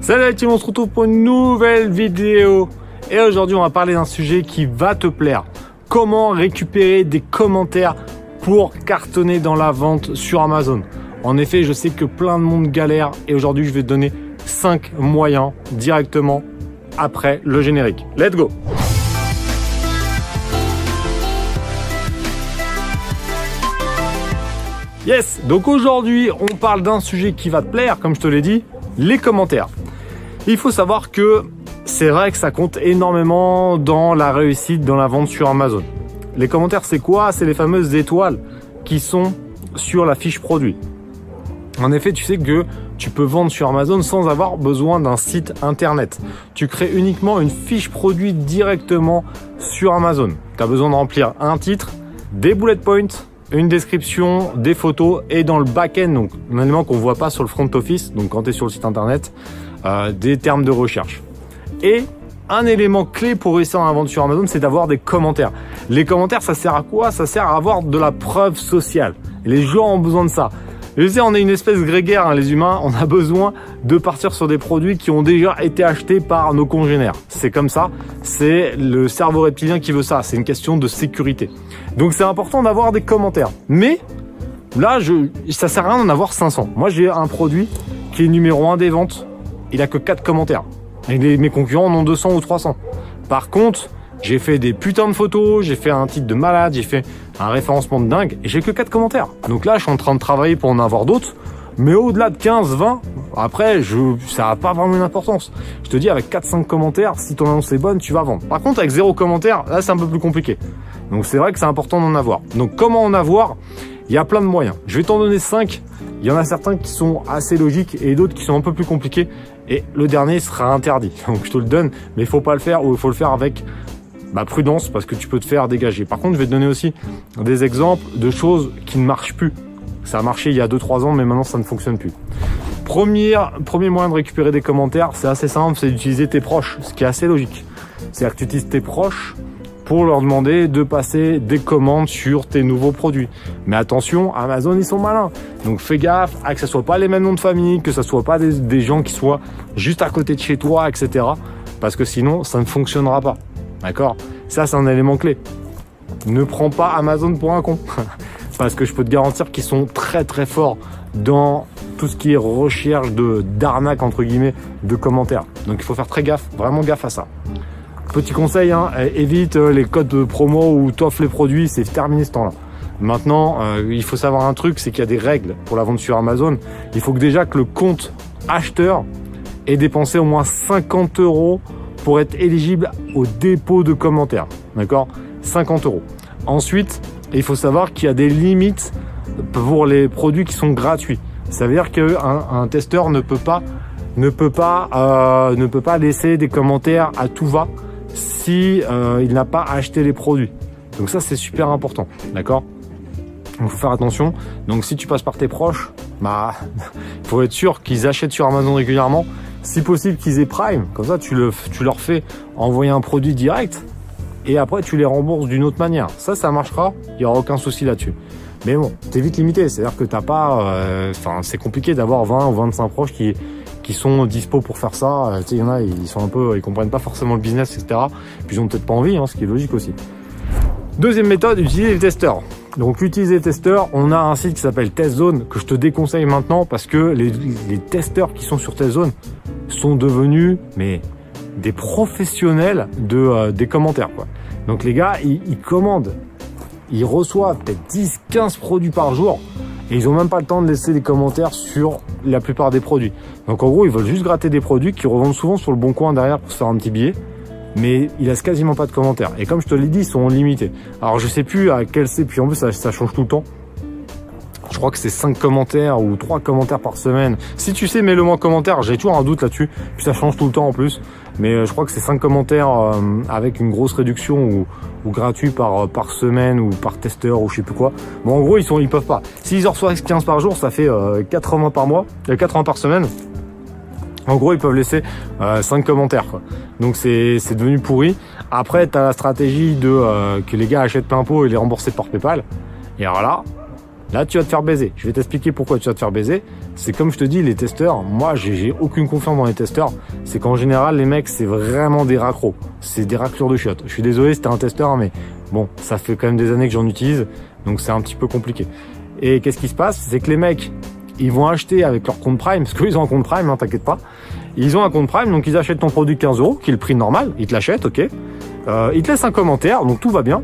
Salut la team, on se retrouve pour une nouvelle vidéo. Et aujourd'hui, on va parler d'un sujet qui va te plaire. Comment récupérer des commentaires pour cartonner dans la vente sur Amazon. En effet, je sais que plein de monde galère et aujourd'hui, je vais te donner 5 moyens directement après le générique. Let's go Yes, donc aujourd'hui on parle d'un sujet qui va te plaire, comme je te l'ai dit, les commentaires. Il faut savoir que c'est vrai que ça compte énormément dans la réussite dans la vente sur Amazon. Les commentaires c'est quoi? C'est les fameuses étoiles qui sont sur la fiche produit. En effet, tu sais que tu peux vendre sur Amazon sans avoir besoin d'un site internet. Tu crées uniquement une fiche produit directement sur Amazon. Tu as besoin de remplir un titre, des bullet points, une description, des photos et dans le back-end, donc un élément qu'on voit pas sur le front office, donc quand tu es sur le site internet, euh, des termes de recherche. Et un élément clé pour réussir à vendre sur Amazon, c'est d'avoir des commentaires. Les commentaires, ça sert à quoi? Ça sert à avoir de la preuve sociale. Les gens ont besoin de ça. Je sais, on est une espèce grégaire, hein, les humains. On a besoin de partir sur des produits qui ont déjà été achetés par nos congénères. C'est comme ça. C'est le cerveau reptilien qui veut ça. C'est une question de sécurité. Donc c'est important d'avoir des commentaires. Mais là, je, ça sert à rien d'en avoir 500. Moi, j'ai un produit qui est numéro 1 des ventes. Il a que 4 commentaires. Et mes concurrents en ont 200 ou 300. Par contre, j'ai fait des putains de photos, j'ai fait un titre de malade, j'ai fait un référencement de dingue et j'ai que 4 commentaires. Donc là, je suis en train de travailler pour en avoir d'autres. Mais au-delà de 15, 20, après, je, ça n'a pas vraiment une importance. Je te dis, avec 4-5 commentaires, si ton annonce est bonne, tu vas vendre. Par contre, avec 0 commentaires, là, c'est un peu plus compliqué. Donc c'est vrai que c'est important d'en avoir. Donc comment en avoir? Il y a plein de moyens. Je vais t'en donner 5. Il y en a certains qui sont assez logiques et d'autres qui sont un peu plus compliqués. Et le dernier sera interdit. Donc je te le donne, mais il faut pas le faire ou il faut le faire avec bah, prudence parce que tu peux te faire dégager. Par contre, je vais te donner aussi des exemples de choses qui ne marchent plus. Ça a marché il y a 2-3 ans, mais maintenant ça ne fonctionne plus. Premier, premier moyen de récupérer des commentaires, c'est assez simple, c'est d'utiliser tes proches, ce qui est assez logique. C'est-à-dire que tu utilises tes proches pour leur demander de passer des commandes sur tes nouveaux produits. Mais attention, Amazon, ils sont malins. Donc fais gaffe à que ce soit pas les mêmes noms de famille, que ce soit pas des gens qui soient juste à côté de chez toi, etc. Parce que sinon, ça ne fonctionnera pas. D'accord? Ça, c'est un élément clé. Ne prends pas Amazon pour un con. Parce que je peux te garantir qu'ils sont très très forts dans tout ce qui est recherche de d'arnaque entre guillemets de commentaires. Donc il faut faire très gaffe, vraiment gaffe à ça. Petit conseil, hein, évite euh, les codes de promo ou t'offres les produits, c'est terminé ce temps-là. Maintenant, euh, il faut savoir un truc, c'est qu'il y a des règles pour la vente sur Amazon. Il faut que déjà que le compte acheteur ait dépensé au moins 50 euros pour être éligible au dépôt de commentaires. D'accord 50 euros. Ensuite, il faut savoir qu'il y a des limites pour les produits qui sont gratuits. Ça veut dire qu'un un testeur ne peut pas ne peut pas euh, ne peut pas laisser des commentaires à tout va si euh, il n'a pas acheté les produits. Donc ça c'est super important, d'accord Il faut faire attention. Donc si tu passes par tes proches, bah il faut être sûr qu'ils achètent sur Amazon régulièrement si possible qu'ils aient Prime, comme ça tu, le, tu leur fais envoyer un produit direct et après tu les rembourses d'une autre manière. Ça, ça marchera, il n'y aura aucun souci là-dessus. Mais bon, t'es vite limité, c'est-à-dire que t'as pas, euh, enfin c'est compliqué d'avoir 20 ou 25 proches qui qui sont dispo pour faire ça. Euh, tu sais, il y en a, ils sont un peu, ils comprennent pas forcément le business, etc. Puis ils ont peut-être pas envie, hein, ce qui est logique aussi. Deuxième méthode, utiliser les testeurs. Donc utiliser les testeurs, on a un site qui s'appelle TestZone que je te déconseille maintenant parce que les, les testeurs qui sont sur TestZone sont devenus mais des professionnels de euh, des commentaires quoi. Donc les gars, ils, commandent, ils reçoivent peut-être 10, 15 produits par jour et ils ont même pas le temps de laisser des commentaires sur la plupart des produits. Donc en gros, ils veulent juste gratter des produits qui revendent souvent sur le bon coin derrière pour se faire un petit billet. Mais il laisse quasiment pas de commentaires. Et comme je te l'ai dit, ils sont limités. Alors je sais plus à quel c'est, puis en plus ça, ça change tout le temps. Je crois que c'est 5 commentaires ou 3 commentaires par semaine. Si tu sais, mets-le moi en commentaire. J'ai toujours un doute là-dessus. Puis ça change tout le temps en plus. Mais euh, je crois que c'est 5 commentaires euh, avec une grosse réduction ou, gratuit par, euh, par semaine ou par testeur ou je sais plus quoi. Bon, en gros, ils sont, ils peuvent pas. S'ils en reçoivent 15 par jour, ça fait euh, 80 par mois, euh, 80 par semaine. En gros, ils peuvent laisser euh, 5 commentaires. Donc c'est devenu pourri. Après, tu la stratégie de que les gars achètent plein pot et les rembourser par PayPal. Et alors Là, tu vas te faire baiser. Je vais t'expliquer pourquoi tu vas te faire baiser. C'est comme je te dis, les testeurs, moi, j'ai aucune confiance dans les testeurs. C'est qu'en général, les mecs, c'est vraiment des raccros. C'est des raclures de chiottes. Je suis désolé, c'était un testeur, mais bon, ça fait quand même des années que j'en utilise, donc c'est un petit peu compliqué. Et qu'est-ce qui se passe? C'est que les mecs, ils vont acheter avec leur compte Prime, parce qu'ils ont un compte Prime, hein, t'inquiète pas. Ils ont un compte Prime, donc ils achètent ton produit 15 euros, qui est le prix normal, ils te l'achètent, ok. Euh, ils te laissent un commentaire, donc tout va bien.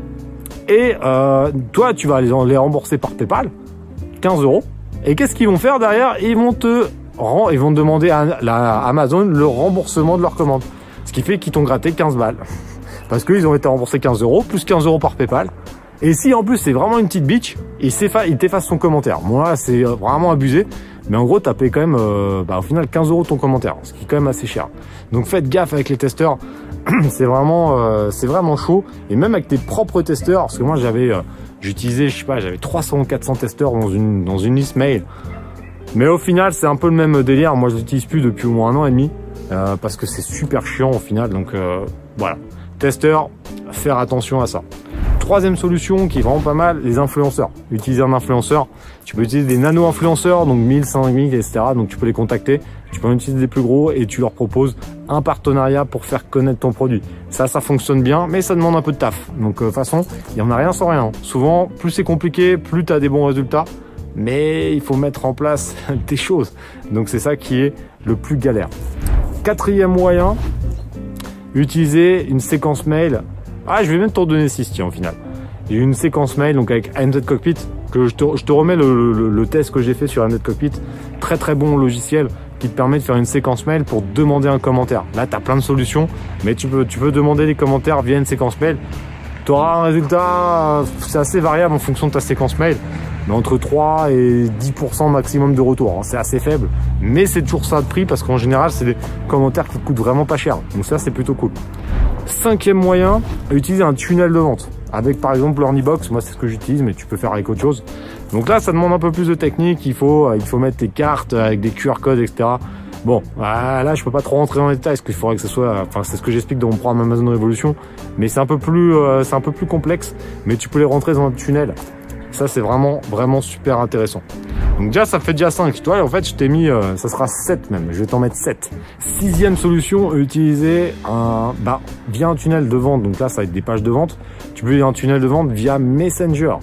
Et euh, toi, tu vas les, rembourser par PayPal, 15 euros. Et qu'est-ce qu'ils vont faire derrière? Ils vont te ils vont demander à, Amazon le remboursement de leur commande. Ce qui fait qu'ils t'ont gratté 15 balles. Parce qu'ils ont été remboursés 15 euros, plus 15 euros par PayPal. Et si en plus c'est vraiment une petite bitch, il t'efface son commentaire. Moi, c'est vraiment abusé. Mais en gros, t'as payé quand même, euh, bah, au final, 15 euros ton commentaire, ce qui est quand même assez cher. Donc faites gaffe avec les testeurs. c'est vraiment, euh, c'est vraiment chaud. Et même avec tes propres testeurs, parce que moi j'avais, euh, j'utilisais, je sais pas, j'avais 300 ou 400 testeurs dans une, dans une liste mail. Mais au final, c'est un peu le même délire. Moi, je l'utilise plus depuis au moins un an et demi parce que c'est super chiant au final. Donc voilà, testeur, faire attention à ça. Troisième solution qui est vraiment pas mal, les influenceurs. Utiliser un influenceur. Tu peux utiliser des nano-influenceurs, donc 1000, 5000, etc. Donc tu peux les contacter. Tu peux en utiliser des plus gros et tu leur proposes un partenariat pour faire connaître ton produit. Ça, ça fonctionne bien, mais ça demande un peu de taf. Donc de toute façon, il n'y en a rien sans rien. Souvent, plus c'est compliqué, plus tu as des bons résultats. Mais il faut mettre en place des choses. Donc c'est ça qui est le plus galère. Quatrième moyen, utiliser une séquence mail ah, je vais même te redonner 6 tiens au final. J'ai une séquence mail donc avec AMZ Cockpit que je te, remets le, test que j'ai fait sur AMZ Cockpit. Très très bon logiciel qui te permet de faire une séquence mail pour demander un commentaire. Là, tu as plein de solutions, mais tu peux, tu peux demander des commentaires via une séquence mail. Tu auras un résultat, c'est assez variable en fonction de ta séquence mail, mais entre 3 et 10% maximum de retour. Hein. C'est assez faible, mais c'est toujours ça de prix parce qu'en général, c'est des commentaires qui coûtent vraiment pas cher. Donc ça, c'est plutôt cool. Cinquième moyen, utiliser un tunnel de vente. Avec par exemple l'Ornibox, moi c'est ce que j'utilise, mais tu peux faire avec autre chose. Donc là, ça demande un peu plus de technique. Il faut, il faut mettre tes cartes avec des QR codes, etc. Bon, bah, là, je peux pas trop rentrer dans les détails, parce qu'il faudrait que ce soit, enfin, c'est ce que j'explique dans mon programme Amazon Révolution, mais c'est un peu plus, euh, c'est un peu plus complexe, mais tu peux les rentrer dans un tunnel. Ça, c'est vraiment, vraiment super intéressant. Donc déjà, ça fait déjà 5. Toi, en fait, je t'ai mis, euh, ça sera 7 même. Je vais t'en mettre 7. Sixième solution, utiliser un, bah, via un tunnel de vente. Donc là, ça va être des pages de vente. Tu peux utiliser un tunnel de vente via Messenger.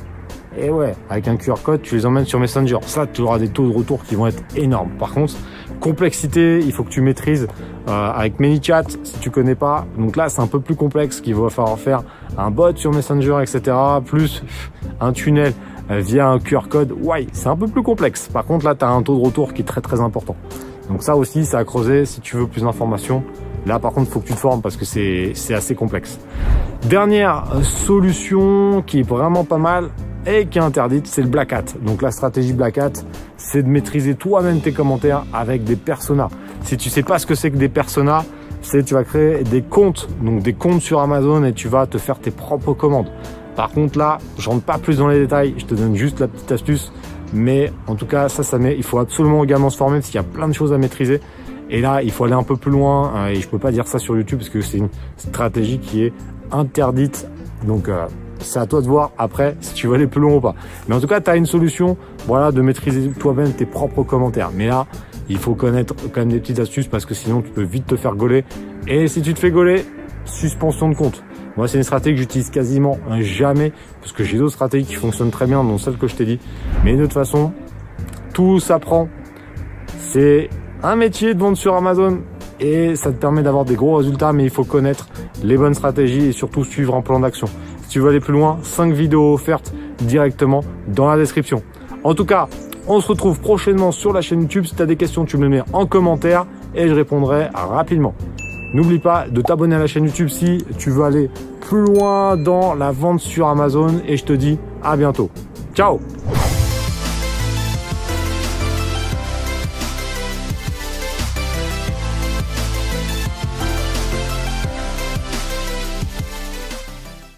Et ouais, avec un QR code, tu les emmènes sur Messenger. Ça, tu auras des taux de retour qui vont être énormes. Par contre, complexité, il faut que tu maîtrises euh, avec ManyChat si tu connais pas. Donc là, c'est un peu plus complexe qu'il va falloir faire un bot sur Messenger, etc. Plus un tunnel euh, via un QR code. Ouais, c'est un peu plus complexe. Par contre, là, tu as un taux de retour qui est très très important. Donc ça aussi, c'est à creuser si tu veux plus d'informations. Là, par contre, faut que tu te formes parce que c'est assez complexe. Dernière solution qui est vraiment pas mal et qui est interdite, c'est le Black Hat. Donc la stratégie Black Hat, c'est de maîtriser toi-même tes commentaires avec des personas. Si tu sais pas ce que c'est que des personas, c'est tu vas créer des comptes, donc des comptes sur Amazon et tu vas te faire tes propres commandes. Par contre là, je rentre pas plus dans les détails, je te donne juste la petite astuce. Mais en tout cas, ça, ça met, il faut absolument également se former parce qu'il y a plein de choses à maîtriser. Et là, il faut aller un peu plus loin. Hein, et je peux pas dire ça sur YouTube parce que c'est une stratégie qui est interdite. Donc, euh, c'est à toi de voir après si tu veux aller plus loin ou pas. Mais en tout cas, tu as une solution, voilà, de maîtriser toi-même tes propres commentaires. Mais là, il faut connaître quand même des petites astuces parce que sinon, tu peux vite te faire gauler. Et si tu te fais gauler, suspension de compte. Moi, c'est une stratégie que j'utilise quasiment jamais parce que j'ai d'autres stratégies qui fonctionnent très bien, dont celle que je t'ai dit. Mais de toute façon, tout s'apprend. C'est un métier de vendre sur Amazon et ça te permet d'avoir des gros résultats, mais il faut connaître les bonnes stratégies et surtout suivre un plan d'action. Si tu veux aller plus loin, 5 vidéos offertes directement dans la description. En tout cas, on se retrouve prochainement sur la chaîne YouTube. Si tu as des questions, tu me les mets en commentaire et je répondrai rapidement. N'oublie pas de t'abonner à la chaîne YouTube si tu veux aller plus loin dans la vente sur Amazon et je te dis à bientôt. Ciao